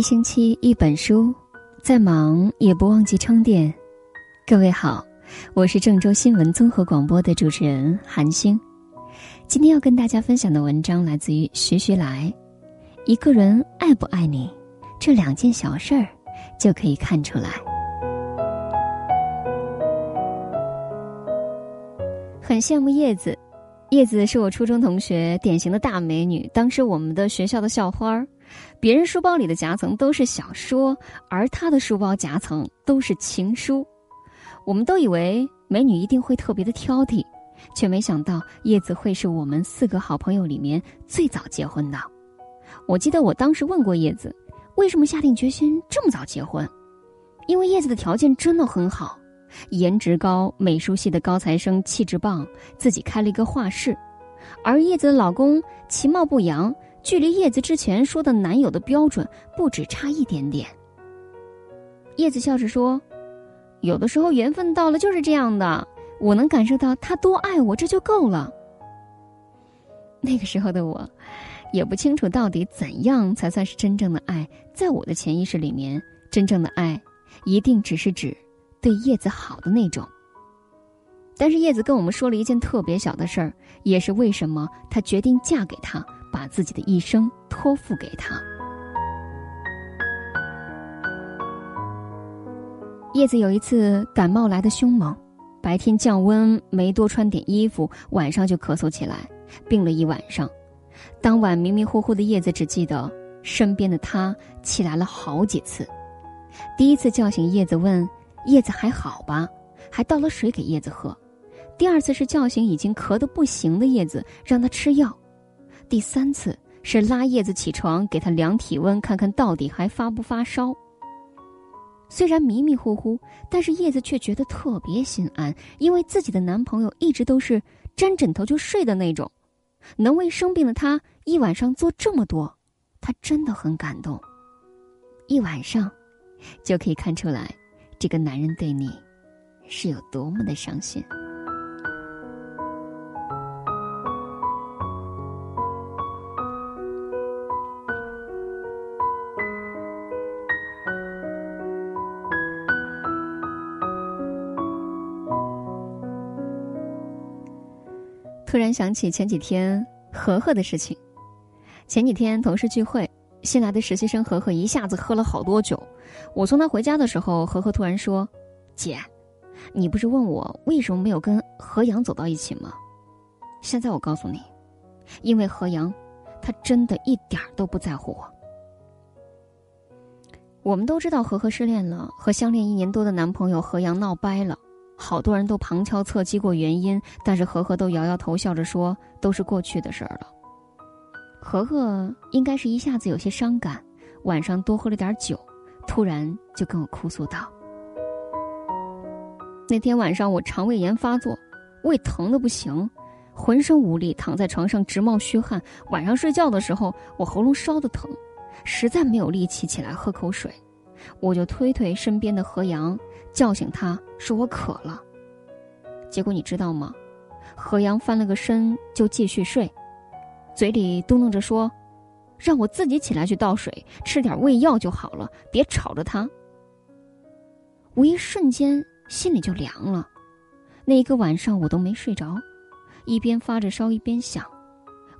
一星期一本书，再忙也不忘记充电。各位好，我是郑州新闻综合广播的主持人韩星。今天要跟大家分享的文章来自于徐徐来。一个人爱不爱你，这两件小事儿就可以看出来。很羡慕叶子，叶子是我初中同学，典型的大美女，当时我们的学校的校花儿。别人书包里的夹层都是小说，而她的书包夹层都是情书。我们都以为美女一定会特别的挑剔，却没想到叶子会是我们四个好朋友里面最早结婚的。我记得我当时问过叶子，为什么下定决心这么早结婚？因为叶子的条件真的很好，颜值高，美术系的高材生，气质棒，自己开了一个画室。而叶子的老公其貌不扬。距离叶子之前说的男友的标准不止差一点点。叶子笑着说：“有的时候缘分到了就是这样的，我能感受到他多爱我，这就够了。”那个时候的我，也不清楚到底怎样才算是真正的爱。在我的潜意识里面，真正的爱，一定只是指对叶子好的那种。但是叶子跟我们说了一件特别小的事儿，也是为什么她决定嫁给他。把自己的一生托付给他。叶子有一次感冒来的凶猛，白天降温没多穿点衣服，晚上就咳嗽起来，病了一晚上。当晚迷迷糊糊的叶子只记得身边的他起来了好几次。第一次叫醒叶子问叶子还好吧，还倒了水给叶子喝。第二次是叫醒已经咳得不行的叶子，让他吃药。第三次是拉叶子起床，给她量体温，看看到底还发不发烧。虽然迷迷糊糊，但是叶子却觉得特别心安，因为自己的男朋友一直都是沾枕头就睡的那种，能为生病的他一晚上做这么多，她真的很感动。一晚上，就可以看出来，这个男人对你是有多么的上心。突然想起前几天何何的事情。前几天同事聚会，新来的实习生何何一下子喝了好多酒。我送他回家的时候，何何突然说：“姐，你不是问我为什么没有跟何阳走到一起吗？现在我告诉你，因为何阳，他真的一点都不在乎我。我们都知道何何失恋了，和相恋一年多的男朋友何阳闹掰了。”好多人都旁敲侧击过原因，但是何何都摇摇头，笑着说都是过去的事儿了。何何应该是一下子有些伤感，晚上多喝了点酒，突然就跟我哭诉道：“那天晚上我肠胃炎发作，胃疼的不行，浑身无力，躺在床上直冒虚汗。晚上睡觉的时候，我喉咙烧的疼，实在没有力气起来喝口水。”我就推推身边的何阳，叫醒他说我渴了。结果你知道吗？何阳翻了个身就继续睡，嘴里嘟囔着说：“让我自己起来去倒水，吃点胃药就好了，别吵着他。”我一瞬间心里就凉了。那一个晚上我都没睡着，一边发着烧一边想：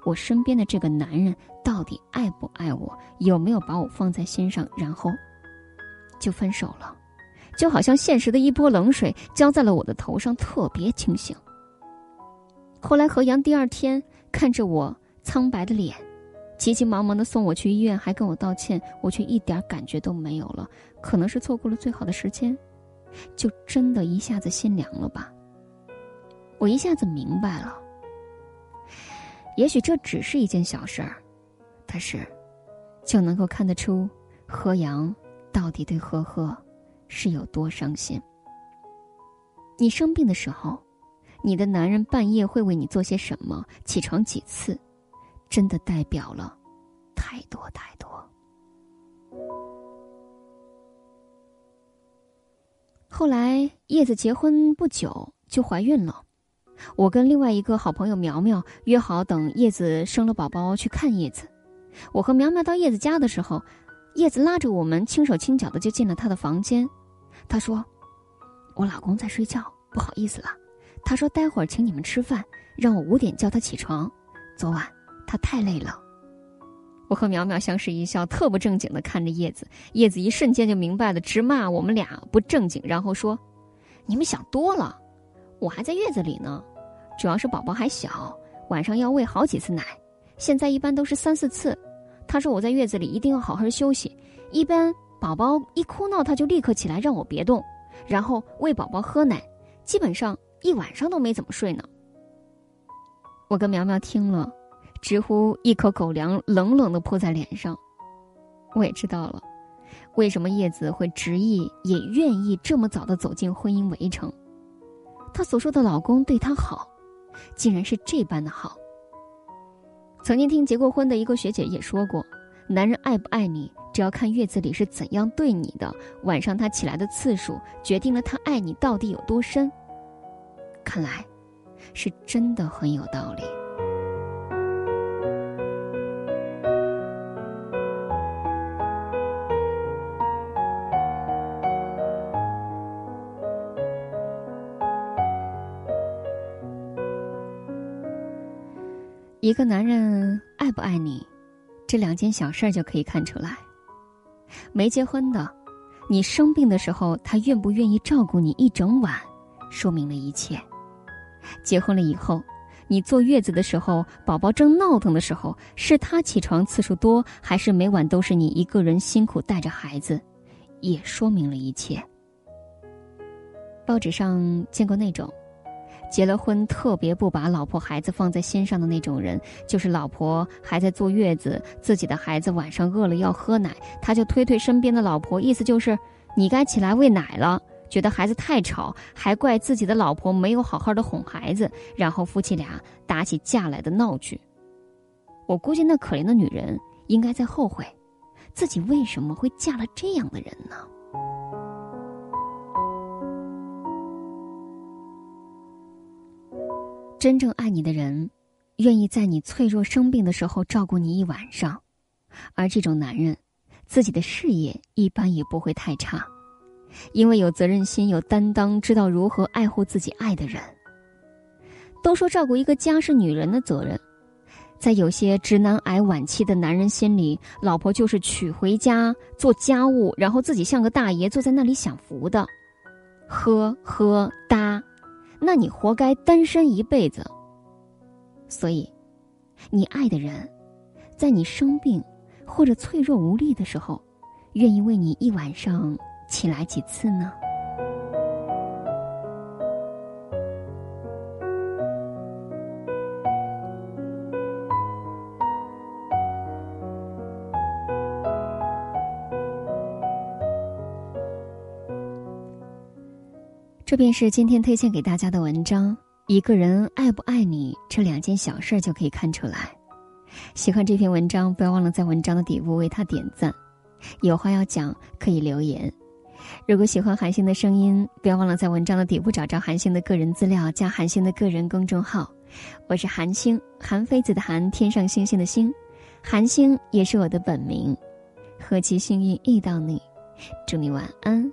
我身边的这个男人到底爱不爱我？有没有把我放在心上？然后。就分手了，就好像现实的一波冷水浇在了我的头上，特别清醒。后来何阳第二天看着我苍白的脸，急急忙忙的送我去医院，还跟我道歉，我却一点感觉都没有了。可能是错过了最好的时间，就真的一下子心凉了吧。我一下子明白了，也许这只是一件小事儿，但是就能够看得出何阳。到底对呵呵是有多伤心？你生病的时候，你的男人半夜会为你做些什么？起床几次，真的代表了太多太多。后来叶子结婚不久就怀孕了，我跟另外一个好朋友苗苗约好等叶子生了宝宝去看叶子。我和苗苗到叶子家的时候。叶子拉着我们，轻手轻脚的就进了他的房间。他说：“我老公在睡觉，不好意思了。他说待会儿请你们吃饭，让我五点叫他起床。昨晚他太累了。”我和苗苗相视一笑，特不正经的看着叶子。叶子一瞬间就明白了，直骂我们俩不正经，然后说：“你们想多了，我还在月子里呢，主要是宝宝还小，晚上要喂好几次奶，现在一般都是三四次。他说我在月子里一定要好好休息，一般宝宝一哭闹他就立刻起来让我别动，然后喂宝宝喝奶，基本上一晚上都没怎么睡呢。”我跟苗苗听了。直呼一口狗粮冷冷的泼在脸上，我也知道了，为什么叶子会执意也愿意这么早的走进婚姻围城。她所说的老公对她好，竟然是这般的好。曾经听结过婚的一个学姐也说过，男人爱不爱你，只要看月子里是怎样对你的，晚上他起来的次数，决定了他爱你到底有多深。看来，是真的很有道理。一个男人爱不爱你，这两件小事儿就可以看出来。没结婚的，你生病的时候，他愿不愿意照顾你一整晚，说明了一切。结婚了以后，你坐月子的时候，宝宝正闹腾的时候，是他起床次数多，还是每晚都是你一个人辛苦带着孩子，也说明了一切。报纸上见过那种。结了婚特别不把老婆孩子放在心上的那种人，就是老婆还在坐月子，自己的孩子晚上饿了要喝奶，他就推推身边的老婆，意思就是你该起来喂奶了。觉得孩子太吵，还怪自己的老婆没有好好的哄孩子，然后夫妻俩打起架来的闹剧。我估计那可怜的女人应该在后悔，自己为什么会嫁了这样的人呢？真正爱你的人，愿意在你脆弱生病的时候照顾你一晚上，而这种男人，自己的事业一般也不会太差，因为有责任心、有担当，知道如何爱护自己爱的人。都说照顾一个家是女人的责任，在有些直男癌晚期的男人心里，老婆就是娶回家做家务，然后自己像个大爷坐在那里享福的，呵呵哒。那你活该单身一辈子。所以，你爱的人，在你生病或者脆弱无力的时候，愿意为你一晚上起来几次呢？这便是今天推荐给大家的文章。一个人爱不爱你，这两件小事就可以看出来。喜欢这篇文章，不要忘了在文章的底部为他点赞。有话要讲，可以留言。如果喜欢韩星的声音，不要忘了在文章的底部找着韩星的个人资料，加韩星的个人公众号。我是韩星，韩非子的韩，天上星星的星，韩星也是我的本名。何其幸运遇到你，祝你晚安。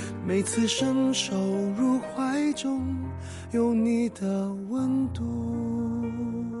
每次伸手入怀中，有你的温度。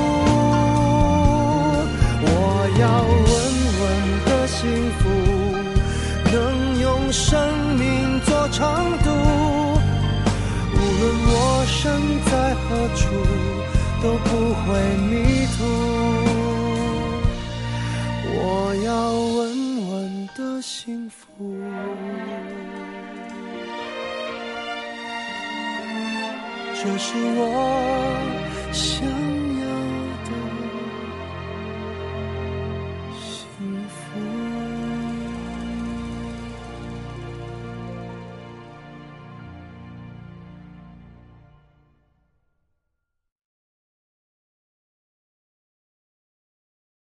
这是我想